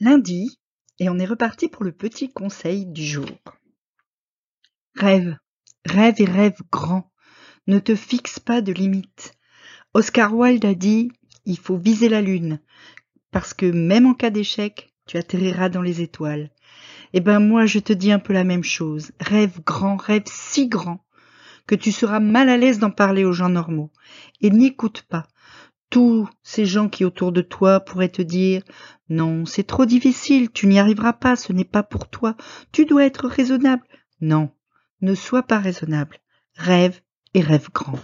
lundi et on est reparti pour le petit conseil du jour. Rêve, rêve et rêve grand. Ne te fixe pas de limites. Oscar Wilde a dit il faut viser la lune parce que même en cas d'échec, tu atterriras dans les étoiles. Eh ben moi je te dis un peu la même chose. Rêve grand, rêve si grand que tu seras mal à l'aise d'en parler aux gens normaux. Et n'écoute pas tous ces gens qui autour de toi pourraient te dire non, c'est trop difficile, tu n'y arriveras pas, ce n'est pas pour toi, tu dois être raisonnable. Non, ne sois pas raisonnable, rêve et rêve grand.